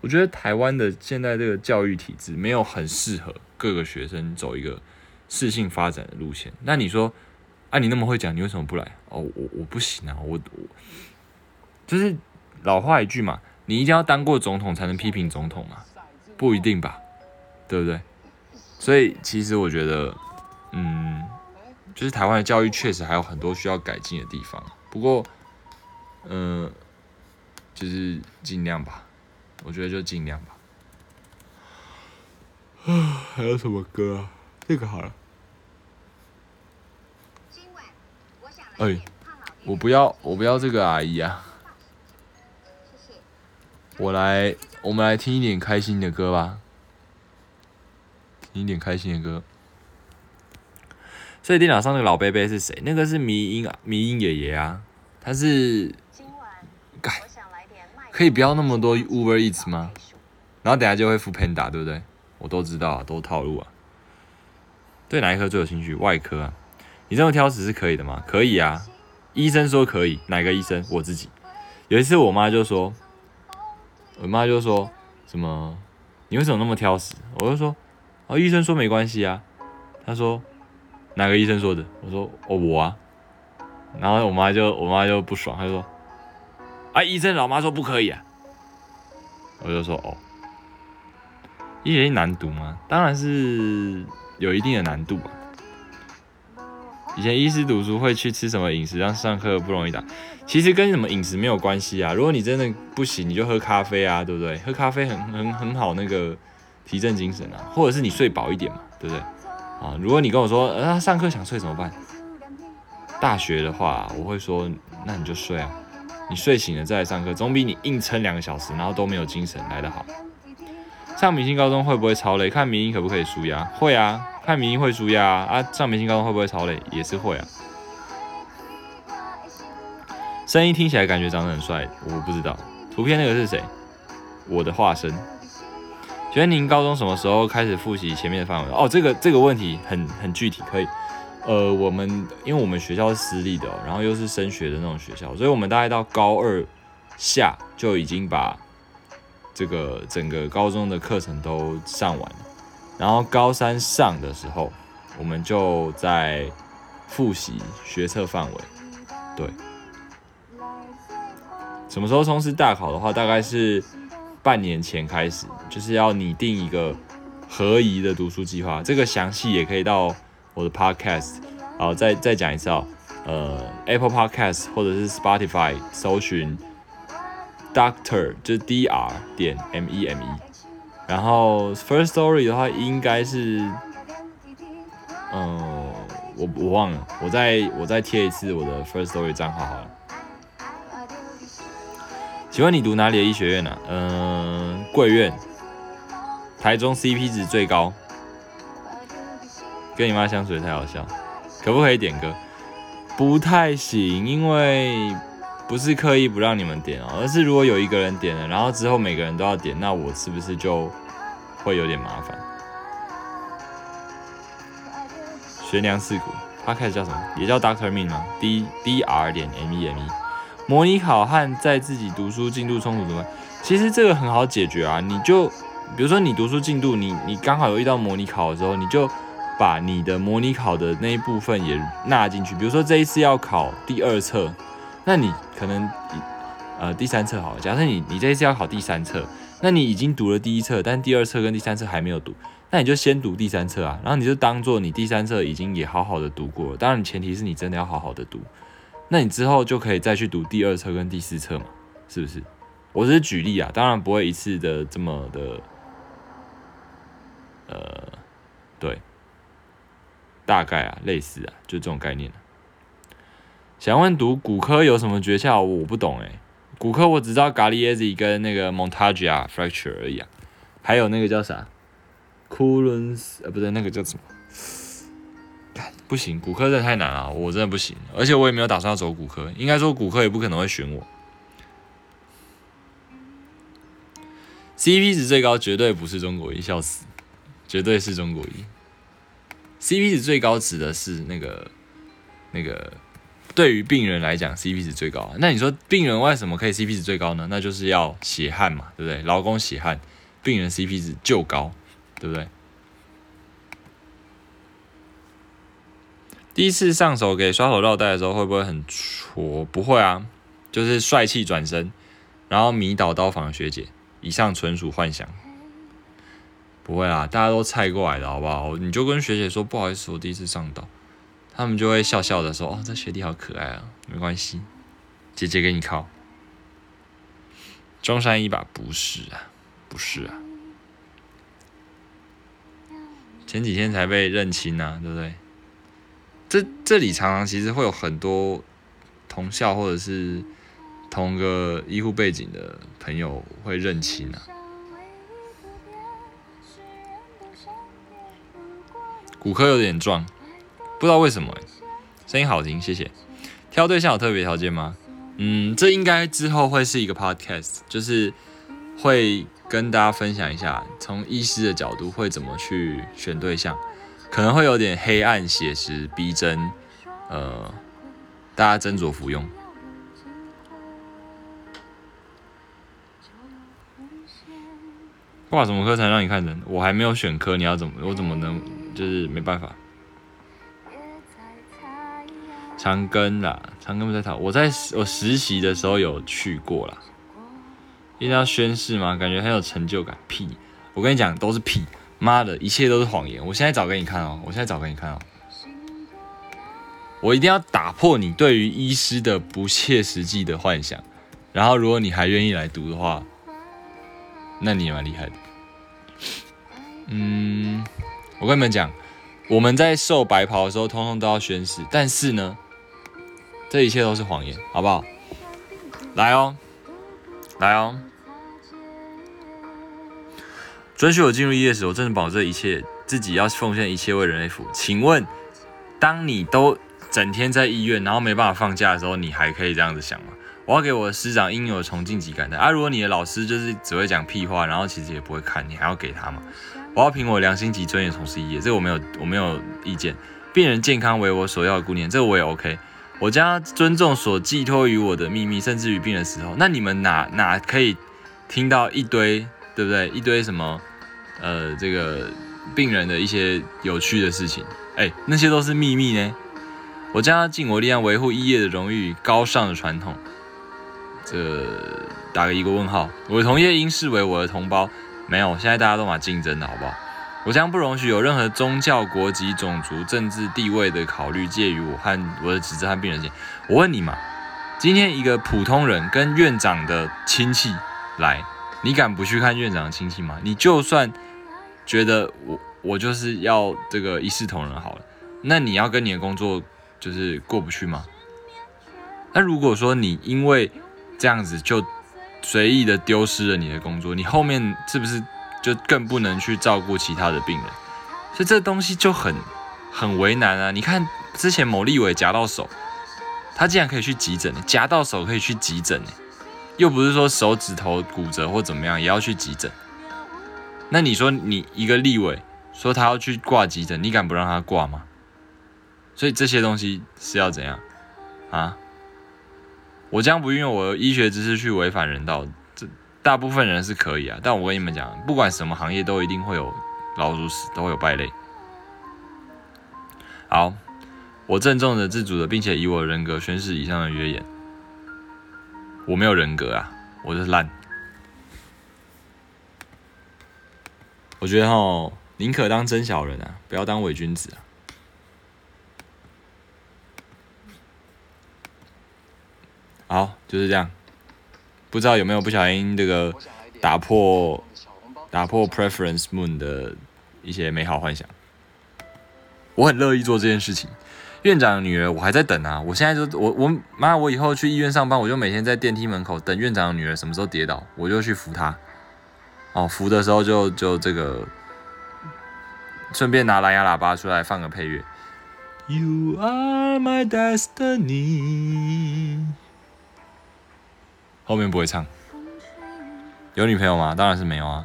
我觉得台湾的现在这个教育体制没有很适合各个学生走一个适性发展的路线。那你说，啊，你那么会讲，你为什么不来？哦，我我不行啊，我我就是老话一句嘛，你一定要当过总统才能批评总统嘛？不一定吧，对不对？所以其实我觉得，嗯，就是台湾的教育确实还有很多需要改进的地方。不过，嗯，就是尽量吧，我觉得就尽量吧。啊，还有什么歌啊？这个好了。哎，我不要，我不要这个阿姨啊。我来，我们来听一点开心的歌吧。听一点开心的歌。所以电脑上那个老贝贝是谁？那个是迷音啊，迷音爷爷啊。他是，改，可以不要那么多 Uber Eats 吗？然后等下就会付 Panda，对不对？我都知道啊，都套路啊。对哪一科最有兴趣？外科啊。你这么挑食是可以的吗？可以啊。医生说可以。哪个医生？我自己。有一次我妈就说，我妈就说什么？你为什么那么挑食？我就说。哦，医生说没关系啊。他说哪个医生说的？我说哦我啊。然后我妈就我妈就不爽，她说啊医生老妈说不可以啊。我就说哦，医学难读吗？当然是有一定的难度啊。以前医师读书会去吃什么饮食让上课不容易打？其实跟什么饮食没有关系啊。如果你真的不行，你就喝咖啡啊，对不对？喝咖啡很很很好那个。提振精神啊，或者是你睡饱一点嘛，对不对？啊，如果你跟我说，呃，上课想睡怎么办？大学的话，我会说，那你就睡啊，你睡醒了再来上课，总比你硬撑两个小时，然后都没有精神来得好。上明星高中会不会超累？看明星可不可以舒压？会啊，看明星会输呀啊。上明星高中会不会超累？也是会啊。声音听起来感觉长得很帅，我不知道。图片那个是谁？我的化身。觉得您高中什么时候开始复习前面的范围？哦，这个这个问题很很具体，可以，呃，我们因为我们学校是私立的，然后又是升学的那种学校，所以我们大概到高二下就已经把这个整个高中的课程都上完了，然后高三上的时候，我们就在复习学测范围，对，什么时候冲刺大考的话，大概是。半年前开始，就是要拟定一个合宜的读书计划。这个详细也可以到我的 Podcast，好，再再讲一次啊，呃，Apple Podcast 或者是 Spotify 搜寻 Doctor 就是 D R 点 M E M E，然后 First Story 的话应该是，嗯，我我忘了，我再我再贴一次我的 First Story 账号好了。请问你读哪里的医学院呢？嗯，贵院，台中 CP 值最高。跟你妈相处也太好笑，可不可以点歌？不太行，因为不是刻意不让你们点哦，而是如果有一个人点了，然后之后每个人都要点，那我是不是就会有点麻烦？悬梁刺股，他开始叫什么？也叫 Doctor Me 吗？D D R 点 M E M E。模拟考和在自己读书进度冲突怎么办？其实这个很好解决啊，你就比如说你读书进度，你你刚好有遇到模拟考的时候，你就。把你的模拟考的那一部分也纳进去，比如说这一次要考第二册，那你可能呃第三册好，假设你你这一次要考第三册，那你已经读了第一册，但第二册跟第三册还没有读，那你就先读第三册啊，然后你就当做你第三册已经也好好的读过了，当然前提是你真的要好好的读，那你之后就可以再去读第二册跟第四册嘛，是不是？我只是举例啊，当然不会一次的这么的，呃，对。大概啊，类似啊，就这种概念。想问读骨科有什么诀窍？我不懂哎，骨科我只知道 Galeazzi 跟那个 Montagia fracture 而已啊，还有那个叫啥 c o o l e n s 呃，不对，那个叫什么？不行，骨科真的太难了，我真的不行，而且我也没有打算要走骨科，应该说骨科也不可能会选我。CP 值最高绝对不是中国医，笑死，绝对是中国医。CP 值最高指的是那个那个对于病人来讲，CP 值最高。那你说病人为什么可以 CP 值最高呢？那就是要血汗嘛，对不对？劳工血汗，病人 CP 值就高，对不对？第一次上手给刷手绕带的时候，会不会很挫？不会啊，就是帅气转身，然后迷倒刀房学姐。以上纯属幻想。不会啊，大家都猜过来的，好不好？你就跟学姐说不好意思，我第一次上岛，他们就会笑笑的说：“哦，这学弟好可爱啊，没关系，姐姐给你靠。”中山一把不是啊，不是啊，前几天才被认亲啊，对不对？这这里常常其实会有很多同校或者是同个医护背景的朋友会认亲啊。骨科有点壮，不知道为什么声音好听，谢谢。挑对象有特别条件吗？嗯，这应该之后会是一个 podcast，就是会跟大家分享一下，从医师的角度会怎么去选对象，可能会有点黑暗、写实、逼真，呃，大家斟酌服用。挂什么科才让你看人？我还没有选科，你要怎么？我怎么能？就是没办法，长庚啦，长庚不在讨。我在我实习的时候有去过啦。一定要宣誓吗？感觉很有成就感。屁！我跟你讲，都是屁！妈的，一切都是谎言！我现在找给你看哦，我现在找给你看哦。我一定要打破你对于医师的不切实际的幻想。然后，如果你还愿意来读的话，那你也蛮厉害的。嗯。我跟你们讲，我们在受白袍的时候，通通都要宣誓。但是呢，这一切都是谎言，好不好？来哦，来哦，准许我进入医业时，我真的保证一切，自己要奉献一切为人类服务。请问，当你都整天在医院，然后没办法放假的时候，你还可以这样子想吗？我要给我的师长应有的崇敬及感戴啊！如果你的老师就是只会讲屁话，然后其实也不会看，你还要给他吗？我要凭我良心及尊严从事医业，这个我没有我没有意见。病人健康为我首要的顾念，这个我也 OK。我将尊重所寄托于我的秘密，甚至于病人时候。那你们哪哪可以听到一堆，对不对？一堆什么呃，这个病人的一些有趣的事情，哎，那些都是秘密呢。我将要尽我力量维护医业的荣誉、高尚的传统。这打个一个问号。我的同业应视为我的同胞。没有，现在大家都蛮竞争的，好不好？我将不容许有任何宗教、国籍、种族、政治地位的考虑介于我和我的侄子和病人间。我问你嘛，今天一个普通人跟院长的亲戚来，你敢不去看院长的亲戚吗？你就算觉得我我就是要这个一视同仁好了，那你要跟你的工作就是过不去吗？那如果说你因为这样子就随意的丢失了你的工作，你后面是不是就更不能去照顾其他的病人？所以这东西就很很为难啊！你看之前某立伟夹到手，他竟然可以去急诊，夹到手可以去急诊，又不是说手指头骨折或怎么样也要去急诊。那你说你一个立委说他要去挂急诊，你敢不让他挂吗？所以这些东西是要怎样啊？我将不运用我的医学知识去违反人道，大部分人是可以啊。但我跟你们讲，不管什么行业都一定会有老鼠屎，都会有败类。好，我郑重的、自主的，并且以我人格宣誓以上的约言。我没有人格啊，我就是烂。我觉得哈，宁可当真小人啊，不要当伪君子啊。好，就是这样。不知道有没有不小心这个打破打破 Preference Moon 的一些美好幻想？我很乐意做这件事情。院长的女儿，我还在等啊。我现在就我我妈，我以后去医院上班，我就每天在电梯门口等院长的女儿什么时候跌倒，我就去扶她。哦，扶的时候就就这个，顺便拿蓝牙喇叭出来放个配乐。You are my destiny。后面不会唱。有女朋友吗？当然是没有啊。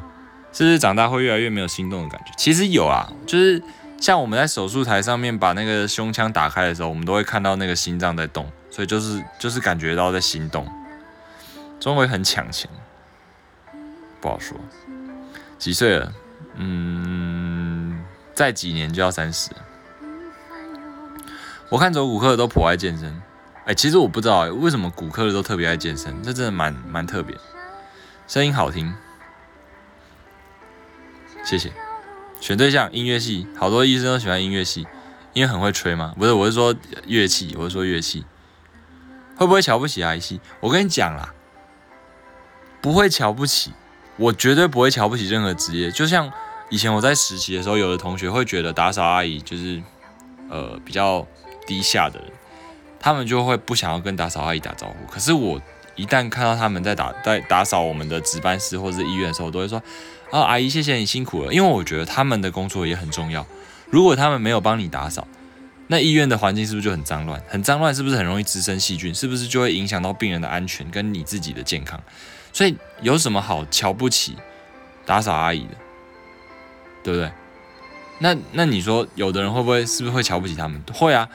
是不是长大会越来越没有心动的感觉？其实有啊，就是像我们在手术台上面把那个胸腔打开的时候，我们都会看到那个心脏在动，所以就是就是感觉到在心动。终会很抢钱，不好说。几岁了？嗯，再几年就要三十。我看走骨科的都颇爱健身。其实我不知道为什么骨科的都特别爱健身，这真的蛮蛮特别。声音好听，谢谢。选对象，音乐系，好多医生都喜欢音乐系，因为很会吹嘛。不是，我是说乐器，我是说乐器。会不会瞧不起 I 系？我跟你讲啦，不会瞧不起。我绝对不会瞧不起任何职业，就像以前我在实习的时候，有的同学会觉得打扫阿姨就是呃比较低下的人，他们就会不想要跟打扫阿姨打招呼。可是我一旦看到他们在打在打扫我们的值班室或者是医院的时候，我都会说啊阿姨谢谢你辛苦了，因为我觉得他们的工作也很重要。如果他们没有帮你打扫，那医院的环境是不是就很脏乱？很脏乱是不是很容易滋生细菌？是不是就会影响到病人的安全跟你自己的健康？所以有什么好瞧不起打扫阿姨的，对不对？那那你说有的人会不会是不是会瞧不起他们？会啊。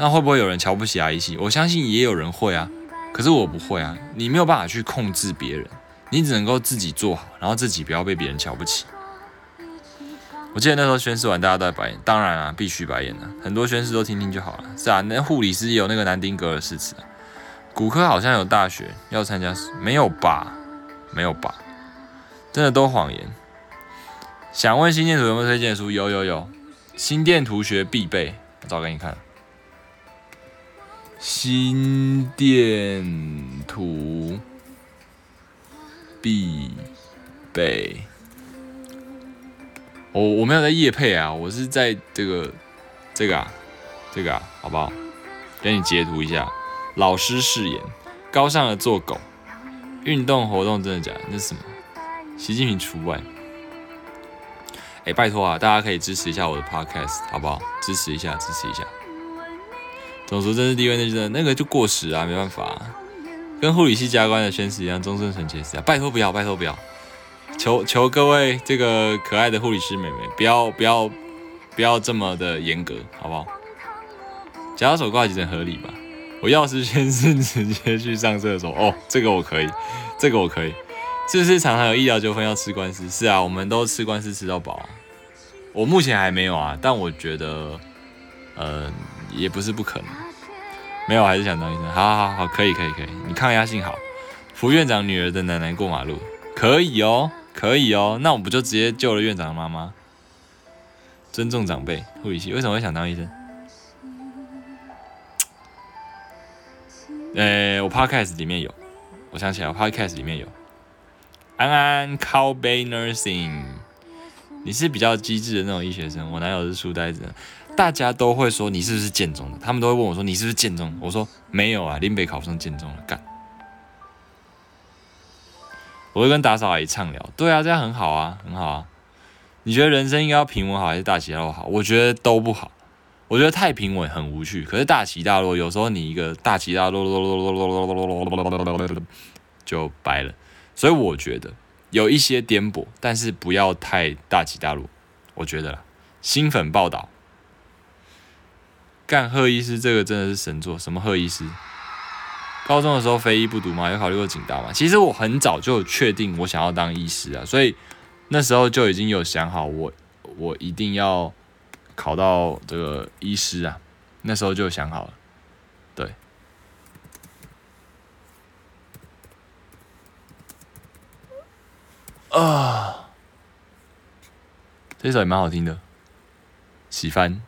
那会不会有人瞧不起阿姨系？我相信也有人会啊。可是我不会啊。你没有办法去控制别人，你只能够自己做好，然后自己不要被别人瞧不起。我记得那时候宣誓完，大家都在白眼。当然啊，必须白眼啊。很多宣誓都听听就好了。是啊，那护理师也有那个南丁格尔誓词。骨科好像有大学要参加，没有吧？没有吧？真的都谎言。想问心电图有没有推荐书？有有有，心电图学必备，我找给你看。心电图必备。我我没有在夜配啊，我是在这个这个啊这个啊，好不好？给你截图一下。老师誓言，高尚的做狗，运动活动真的假的？那是什么？习近平除外。哎，拜托啊，大家可以支持一下我的 podcast，好不好？支持一下，支持一下。种族政治地位那真的那个就过时啊，没办法。跟护理系加官的宣誓一样，终身纯洁是啊。拜托不要，拜托不要，求求各位这个可爱的护理师妹妹，不要不要不要这么的严格，好不好？夹手挂急诊合理吧？我要是先是直接去上厕所哦，这个我可以，这个我可以。是不是常常有医疗纠纷要吃官司？是啊，我们都吃官司吃到饱。我目前还没有啊，但我觉得，呃，也不是不可能。没有，还是想当医生。好好好，可以可以可以。你抗压性好，扶院长女儿的奶奶过马路，可以哦，可以哦。那我不就直接救了院长的妈妈？尊重长辈，护理系为什么会想当医生？呃，我 podcast 里面有，我想起来，podcast 里面有安安 Cowbay Nursing，你是比较机智的那种医学生，我男友是书呆子，大家都会说你是不是建中的，他们都会问我说你是不是建中，我说没有啊，林北考上建中了，干。我会跟打扫阿姨畅聊，对啊，这样很好啊，很好啊。你觉得人生应该要平稳好还是大起大落好？我觉得都不好。我觉得太平稳很无趣，可是大起大落，有时候你一个大起大落，就掰了。所以我觉得有一些颠簸，但是不要太大起大落。我觉得啦，新粉报道，干贺医师这个真的是神作。什么贺医师？高中的时候非医不读吗？有考虑过警大吗？其实我很早就确定我想要当医师啊，所以那时候就已经有想好，我我一定要。考到这个医师啊，那时候就想好了，对。啊，这首也蛮好听的，喜欢，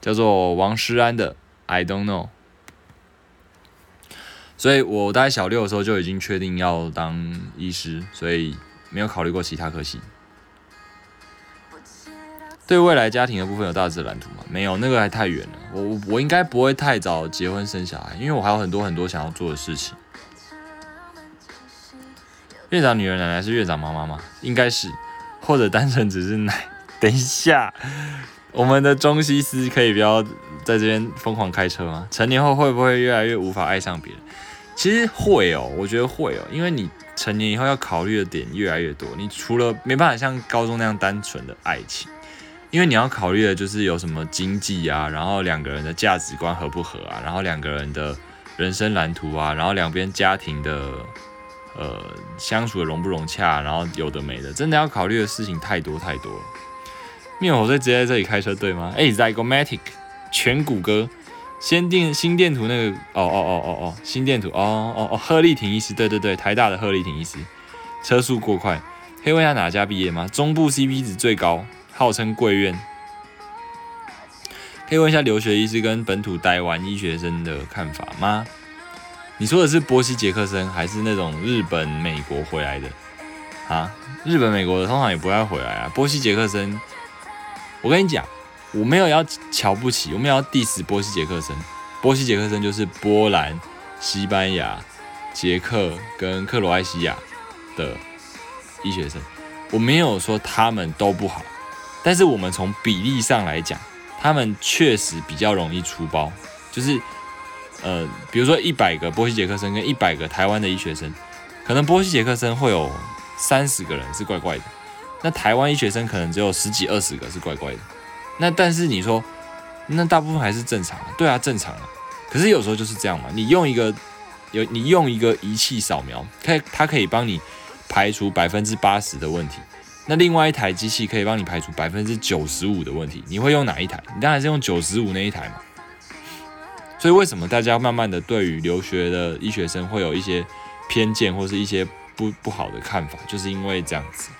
叫做王诗安的《I Don't Know》。所以我大概小六的时候就已经确定要当医师，所以没有考虑过其他科系。对未来家庭的部分有大致蓝图吗？没有，那个还太远了。我我应该不会太早结婚生小孩，因为我还有很多很多想要做的事情。院长女儿奶奶是院长妈妈吗？应该是，或者单纯只是奶。等一下，我们的中西斯可以不要在这边疯狂开车吗？成年后会不会越来越无法爱上别人？其实会哦，我觉得会哦，因为你成年以后要考虑的点越来越多，你除了没办法像高中那样单纯的爱情。因为你要考虑的就是有什么经济啊，然后两个人的价值观合不合啊，然后两个人的人生蓝图啊，然后两边家庭的呃相处的融不融洽，然后有的没的，真的要考虑的事情太多太多了。灭火队直接在这里开车对吗？哎，Zygomatic 全谷歌，先定心电图那个，哦哦哦哦哦，心电图，哦哦哦，鹤立廷医师，对对对，台大的鹤立廷医师，车速过快，可以问一下哪家毕业吗？中部 CP 值最高。号称贵院，可以问一下留学医师跟本土待完医学生的看法吗？你说的是波西杰克森，还是那种日本、美国回来的啊？日本、美国的通常也不会回来啊。波西杰克森，我跟你讲，我没有要瞧不起，我没有要 diss 波西杰克森。波西杰克森就是波兰、西班牙、捷克跟克罗埃西亚的医学生，我没有说他们都不好。但是我们从比例上来讲，他们确实比较容易出包，就是，呃，比如说一百个波西杰克森跟一百个台湾的医学生，可能波西杰克森会有三十个人是怪怪的，那台湾医学生可能只有十几二十个是怪怪的，那但是你说，那大部分还是正常的，对啊，正常啊，可是有时候就是这样嘛，你用一个有你用一个仪器扫描，可以它可以帮你排除百分之八十的问题。那另外一台机器可以帮你排除百分之九十五的问题，你会用哪一台？你当然是用九十五那一台嘛。所以为什么大家慢慢的对于留学的医学生会有一些偏见或是一些不不好的看法，就是因为这样子。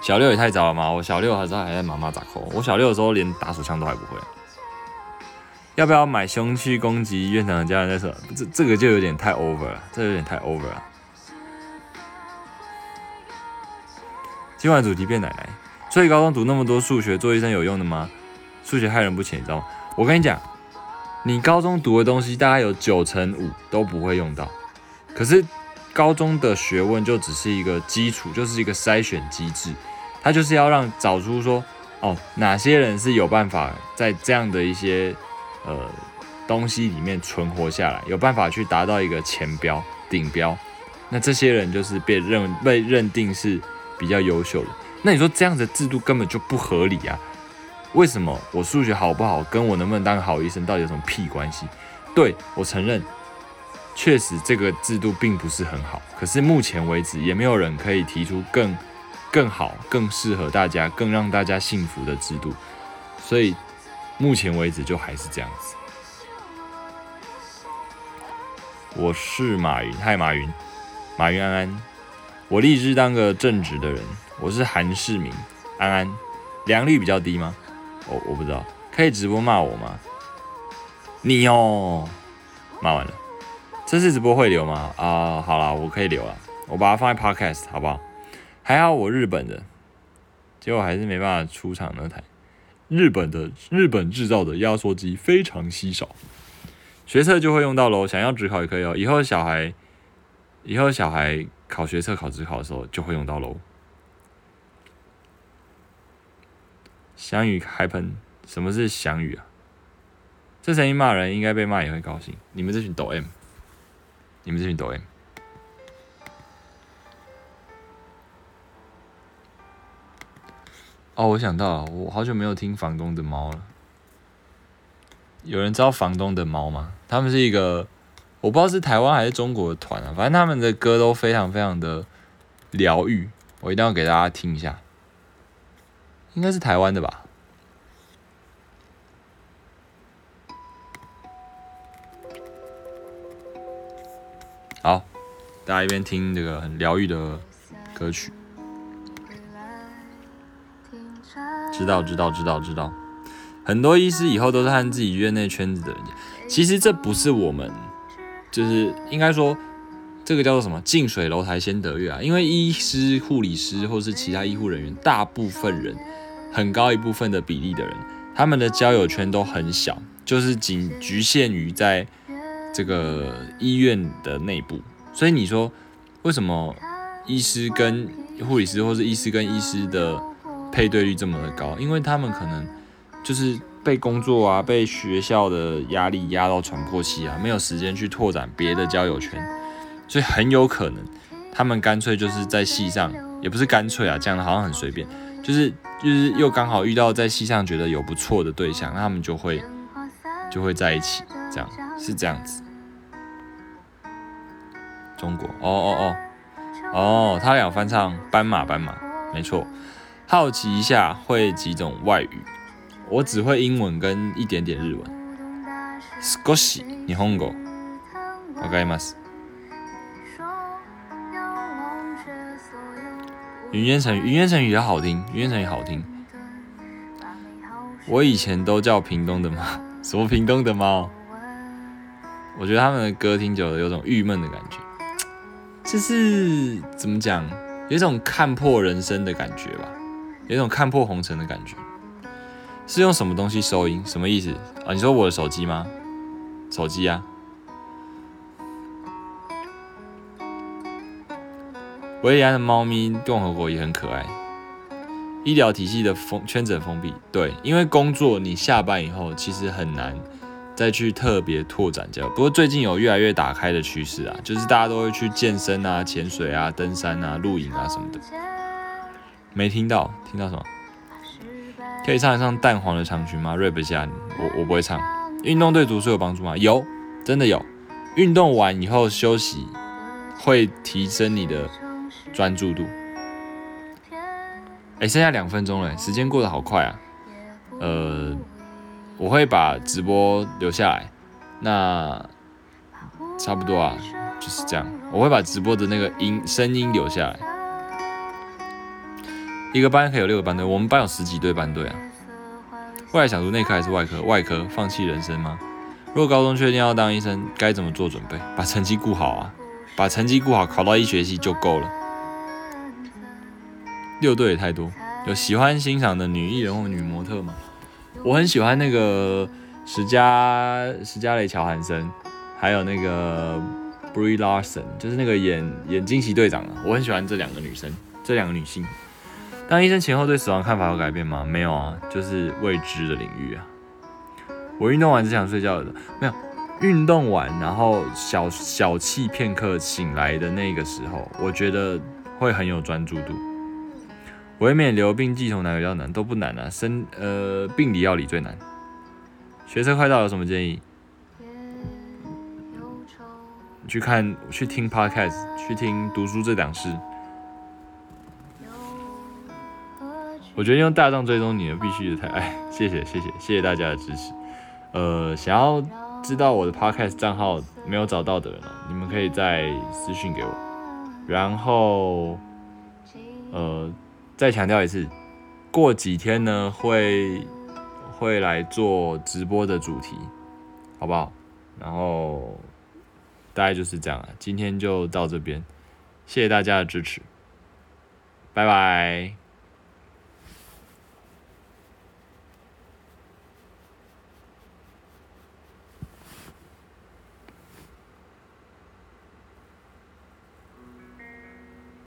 小六也太早了嘛，我小六还是还在妈妈打 call，我小六的时候连打手枪都还不会。要不要买凶器攻击院长的家人在说，这这个就有点太 over 了，这有点太 over 了。今晚主题变奶奶，所以高中读那么多数学，做医生有用的吗？数学害人不浅，你知道吗？我跟你讲，你高中读的东西大概有九成五都不会用到。可是高中的学问就只是一个基础，就是一个筛选机制，他就是要让找出说，哦，哪些人是有办法在这样的一些呃东西里面存活下来，有办法去达到一个前标、顶标，那这些人就是被认被认定是。比较优秀的，那你说这样的制度根本就不合理啊？为什么我数学好不好，跟我能不能当个好医生到底有什么屁关系？对我承认，确实这个制度并不是很好。可是目前为止，也没有人可以提出更更好、更适合大家、更让大家幸福的制度。所以目前为止就还是这样子。我是马云，嗨，马云，马云安安。我立志当个正直的人。我是韩世明，安安，良率比较低吗？我我不知道，可以直播骂我吗？你哦，骂完了。这次直播会留吗？啊，好了，我可以留了，我把它放在 podcast 好不好？还好我日本的，结果还是没办法出场那台。日本的日本制造的压缩机非常稀少，学测就会用到喽。想要职考也可以哦。以后小孩，以后小孩考学测、考职考的时候就会用到喽。翔宇开喷，什么是翔宇啊？这声音骂人，应该被骂也会高兴。你们这群抖 M，你们这群抖 M。哦，我想到了，我好久没有听房东的猫了。有人知道房东的猫吗？他们是一个，我不知道是台湾还是中国的团啊，反正他们的歌都非常非常的疗愈，我一定要给大家听一下。应该是台湾的吧。好，大家一边听这个很疗愈的歌曲。知道知道知道知道，很多医师以后都是和自己院内圈子的人其实这不是我们，就是应该说，这个叫做什么“近水楼台先得月”啊？因为医师、护理师或是其他医护人员，大部分人，很高一部分的比例的人，他们的交友圈都很小，就是仅局限于在这个医院的内部。所以你说，为什么医师跟护理师，或是医师跟医师的？配对率这么的高，因为他们可能就是被工作啊、被学校的压力压到喘不过气啊，没有时间去拓展别的交友圈，所以很有可能他们干脆就是在戏上，也不是干脆啊，讲的好像很随便，就是就是又刚好遇到在戏上觉得有不错的对象，那他们就会就会在一起，这样。是这样子。中国，哦哦哦，哦，他俩翻唱斑马斑马，没错。好奇一下，会几种外语？我只会英文跟一点点日文。少し日本語。わかります。云烟成语，云烟成语也好听，云烟成语好听。我以前都叫屏东的猫，什么屏东的猫？我觉得他们的歌听久了有种郁闷的感觉，就是怎么讲，有一种看破人生的感觉吧。 有种看破红尘的感觉，是用什么东西收音？什么意思啊？你说我的手机吗？手机啊。维里安的猫咪共和国也很可爱。医疗体系的封圈子封闭，对，因为工作你下班以后其实很难再去特别拓展交。不过最近有越来越打开的趋势啊，就是大家都会去健身啊、潜水啊、登山啊、露营啊什么的。没听到，听到什么？可以唱一唱淡黄的长裙吗？rap 一下，我我不会唱。运动对读书有帮助吗？有，真的有。运动完以后休息会提升你的专注度。哎，剩下两分钟了，时间过得好快啊。呃，我会把直播留下来。那差不多啊，就是这样。我会把直播的那个音声音留下来。一个班可以有六个班队，我们班有十几对班队啊。未来想读内科还是外科？外科放弃人生吗？如果高中确定要当医生，该怎么做准备？把成绩顾好啊，把成绩顾好，考到医学系就够了。六队也太多。有喜欢欣赏的女艺人或女模特吗？我很喜欢那个史嘉史嘉蕾乔韩森，还有那个 Brie Larson，就是那个演演惊奇队长的。我很喜欢这两个女生，这两个女性。当医生前后对死亡看法有改变吗？没有啊，就是未知的领域啊。我运动完只想睡觉的，没有运动完然后小小憩片刻醒来的那个时候，我觉得会很有专注度。维免流病系统哪个比较难？都不难啊，生呃病理药理最难。学车快到有什么建议？去看去听 podcast，去听读书这档事。我决定用大众追踪你的，必须的太哎，谢谢谢谢谢谢大家的支持。呃，想要知道我的 podcast 账号没有找到的人哦，你们可以再私信给我。然后，呃，再强调一次，过几天呢会会来做直播的主题，好不好？然后大概就是这样了，今天就到这边，谢谢大家的支持，拜拜。